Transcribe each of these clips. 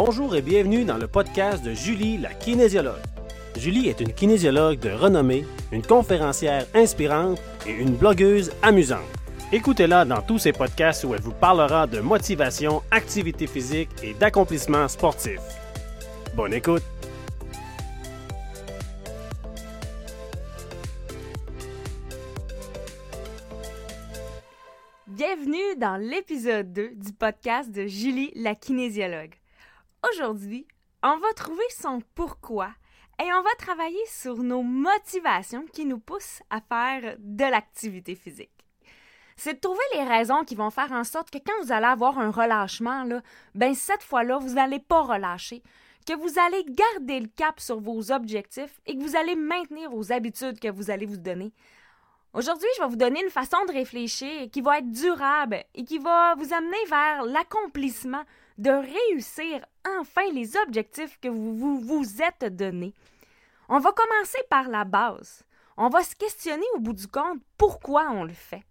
Bonjour et bienvenue dans le podcast de Julie, la kinésiologue. Julie est une kinésiologue de renommée, une conférencière inspirante et une blogueuse amusante. Écoutez-la dans tous ses podcasts où elle vous parlera de motivation, activité physique et d'accomplissement sportif. Bonne écoute! Bienvenue dans l'épisode 2 du podcast de Julie la kinésiologue. Aujourd'hui, on va trouver son pourquoi et on va travailler sur nos motivations qui nous poussent à faire de l'activité physique. C'est de trouver les raisons qui vont faire en sorte que quand vous allez avoir un relâchement, ben cette fois-là, vous n'allez pas relâcher, que vous allez garder le cap sur vos objectifs et que vous allez maintenir vos habitudes que vous allez vous donner. Aujourd'hui, je vais vous donner une façon de réfléchir qui va être durable et qui va vous amener vers l'accomplissement de réussir enfin les objectifs que vous vous, vous êtes donnés. On va commencer par la base. On va se questionner au bout du compte pourquoi on le fait?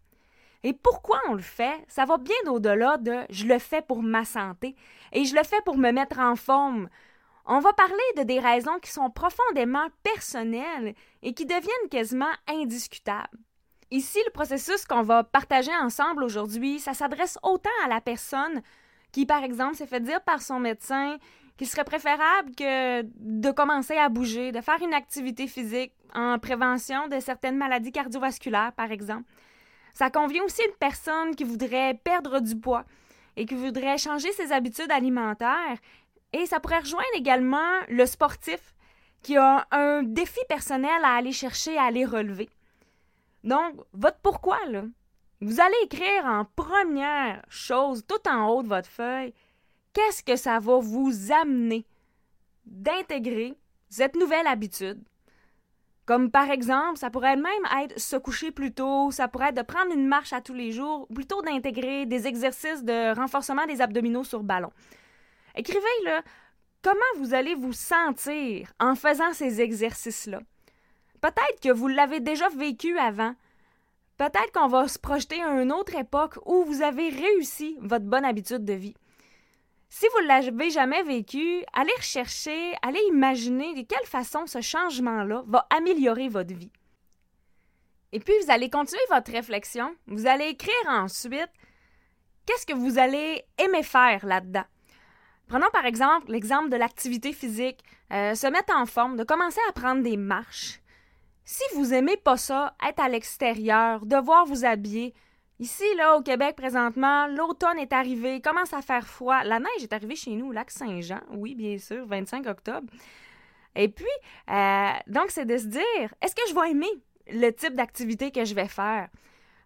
Et pourquoi on le fait, ça va bien au-delà de je le fais pour ma santé et je le fais pour me mettre en forme. On va parler de des raisons qui sont profondément personnelles et qui deviennent quasiment indiscutables. Ici, le processus qu'on va partager ensemble aujourd'hui, ça s'adresse autant à la personne qui, par exemple, s'est fait dire par son médecin qu'il serait préférable de commencer à bouger, de faire une activité physique en prévention de certaines maladies cardiovasculaires, par exemple. Ça convient aussi à une personne qui voudrait perdre du poids et qui voudrait changer ses habitudes alimentaires. Et ça pourrait rejoindre également le sportif qui a un défi personnel à aller chercher, à aller relever. Donc, votre pourquoi, là, vous allez écrire en première chose, tout en haut de votre feuille, qu'est-ce que ça va vous amener d'intégrer cette nouvelle habitude? Comme par exemple, ça pourrait même être se coucher plus tôt, ça pourrait être de prendre une marche à tous les jours, ou plutôt d'intégrer des exercices de renforcement des abdominaux sur ballon. Écrivez le comment vous allez vous sentir en faisant ces exercices-là? Peut-être que vous l'avez déjà vécu avant, Peut-être qu'on va se projeter à une autre époque où vous avez réussi votre bonne habitude de vie. Si vous ne l'avez jamais vécu, allez rechercher, allez imaginer de quelle façon ce changement-là va améliorer votre vie. Et puis, vous allez continuer votre réflexion. Vous allez écrire ensuite qu'est-ce que vous allez aimer faire là-dedans. Prenons par exemple l'exemple de l'activité physique, euh, se mettre en forme, de commencer à prendre des marches. Si vous aimez pas ça, être à l'extérieur, devoir vous habiller, Ici, là, au Québec, présentement, l'automne est arrivé, commence à faire froid. La neige est arrivée chez nous, au lac Saint-Jean, oui, bien sûr, 25 octobre. Et puis, euh, donc, c'est de se dire, est-ce que je vais aimer le type d'activité que je vais faire?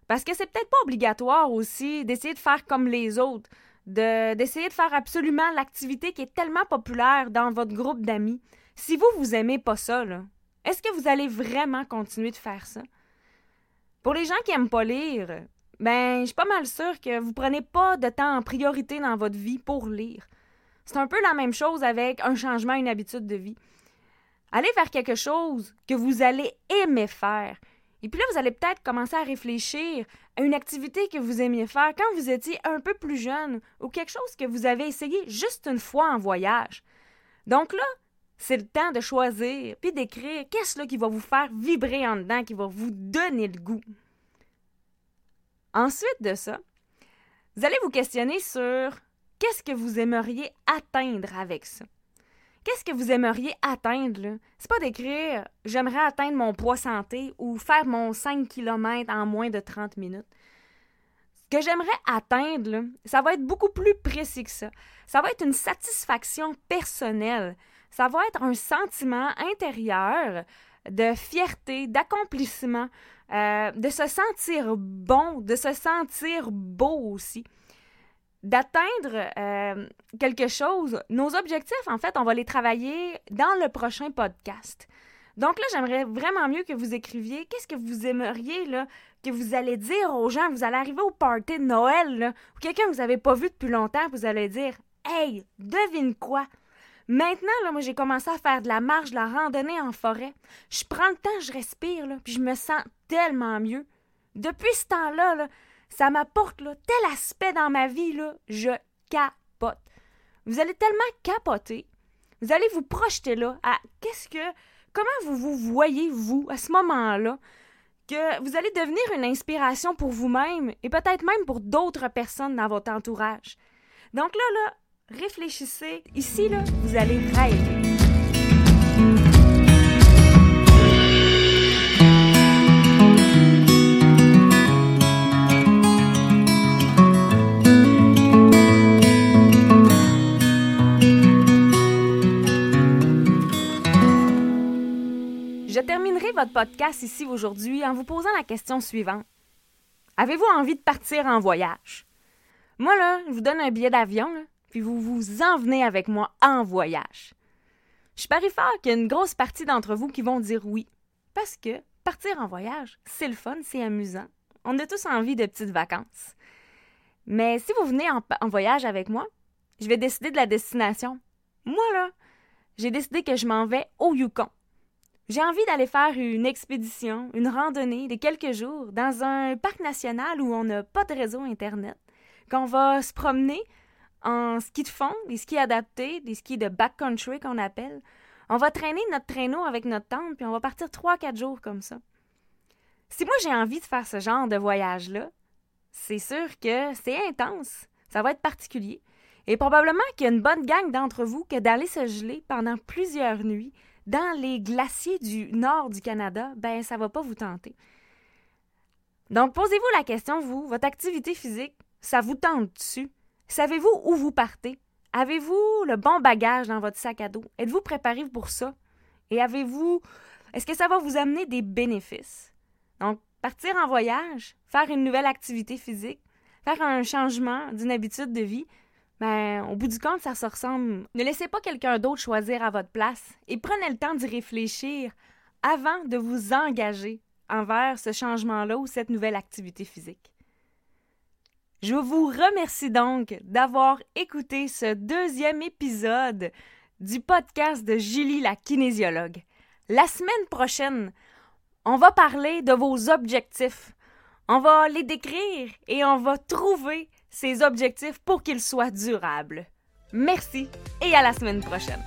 Parce que c'est peut-être pas obligatoire aussi d'essayer de faire comme les autres, d'essayer de, faire absolument l'activité qui est tellement populaire dans votre groupe d'amis. Si vous, vous aimez pas ça, là, est-ce que vous allez vraiment continuer de faire ça? Pour les gens qui n'aiment pas lire, ben, je suis pas mal sûre que vous prenez pas de temps en priorité dans votre vie pour lire. C'est un peu la même chose avec un changement, une habitude de vie. Allez faire quelque chose que vous allez aimer faire. Et puis là, vous allez peut-être commencer à réfléchir à une activité que vous aimiez faire quand vous étiez un peu plus jeune ou quelque chose que vous avez essayé juste une fois en voyage. Donc là, c'est le temps de choisir puis d'écrire qu'est-ce qui va vous faire vibrer en dedans, qui va vous donner le goût. Ensuite de ça, vous allez vous questionner sur qu'est-ce que vous aimeriez atteindre avec ça. Qu'est-ce que vous aimeriez atteindre? C'est pas d'écrire j'aimerais atteindre mon poids santé ou faire mon 5 km en moins de 30 minutes. Ce que j'aimerais atteindre, ça va être beaucoup plus précis que ça. Ça va être une satisfaction personnelle ça va être un sentiment intérieur de fierté, d'accomplissement, euh, de se sentir bon, de se sentir beau aussi, d'atteindre euh, quelque chose. Nos objectifs, en fait, on va les travailler dans le prochain podcast. Donc là, j'aimerais vraiment mieux que vous écriviez qu'est-ce que vous aimeriez là, que vous allez dire aux gens? Vous allez arriver au party de Noël, là, ou quelqu'un que vous n'avez pas vu depuis longtemps, vous allez dire Hey, devine quoi? Maintenant, là, moi, j'ai commencé à faire de la marche, de la randonnée en forêt. Je prends le temps, je respire, puis je me sens tellement mieux. Depuis ce temps-là, là, ça m'apporte tel aspect dans ma vie, là, je capote. vous allez tellement capoter, vous allez vous projeter là à qu'est-ce que, comment vous vous voyez, vous, à ce moment-là, que vous allez devenir une inspiration pour vous-même et peut-être même pour d'autres personnes dans votre entourage. Donc là, là, réfléchissez. Ici, là, vous allez rêver. Je terminerai votre podcast ici aujourd'hui en vous posant la question suivante. Avez-vous envie de partir en voyage? Moi, je vous donne un billet d'avion, puis vous vous en venez avec moi en voyage. Je parie fort qu'il y a une grosse partie d'entre vous qui vont dire oui. Parce que partir en voyage, c'est le fun, c'est amusant. On a tous envie de petites vacances. Mais si vous venez en, voyage avec moi, je vais décider de la destination. Moi, là, j'ai décidé que je m'en vais au Yukon. J'ai envie d'aller faire une expédition, une randonnée de quelques jours dans un parc national où on n'a pas de réseau Internet, qu'on va se promener en ski de fond, des skis adaptés, des skis de backcountry qu'on appelle. On va traîner notre traîneau avec notre tente, puis on va partir trois, quatre jours comme ça. Si moi j'ai envie de faire ce genre de voyage-là, c'est sûr que c'est intense, ça va être particulier. Et probablement qu'il y a une bonne gang d'entre vous que d'aller se geler pendant plusieurs nuits dans les glaciers du nord du Canada, ben ça va pas vous tenter. Donc posez-vous la question vous, votre activité physique, ça vous tente dessus Savez-vous où vous partez? Avez-vous le bon bagage dans votre sac à dos? Êtes-vous préparé pour ça? Et avez-vous est-ce que ça va vous amener des bénéfices? Donc partir en voyage, faire une nouvelle activité physique, faire un changement d'une habitude de vie, ben, au bout du compte, ça se ressemble. Ne laissez pas quelqu'un d'autre choisir à votre place et prenez le temps d'y réfléchir avant de vous engager envers ce changement-là ou cette nouvelle activité physique. Je vous remercie donc d'avoir écouté ce deuxième épisode du podcast de Julie la kinésiologue. La semaine prochaine, on va parler de vos objectifs. On va les décrire et on va trouver ses objectifs pour qu'ils soient durables. Merci et à la semaine prochaine.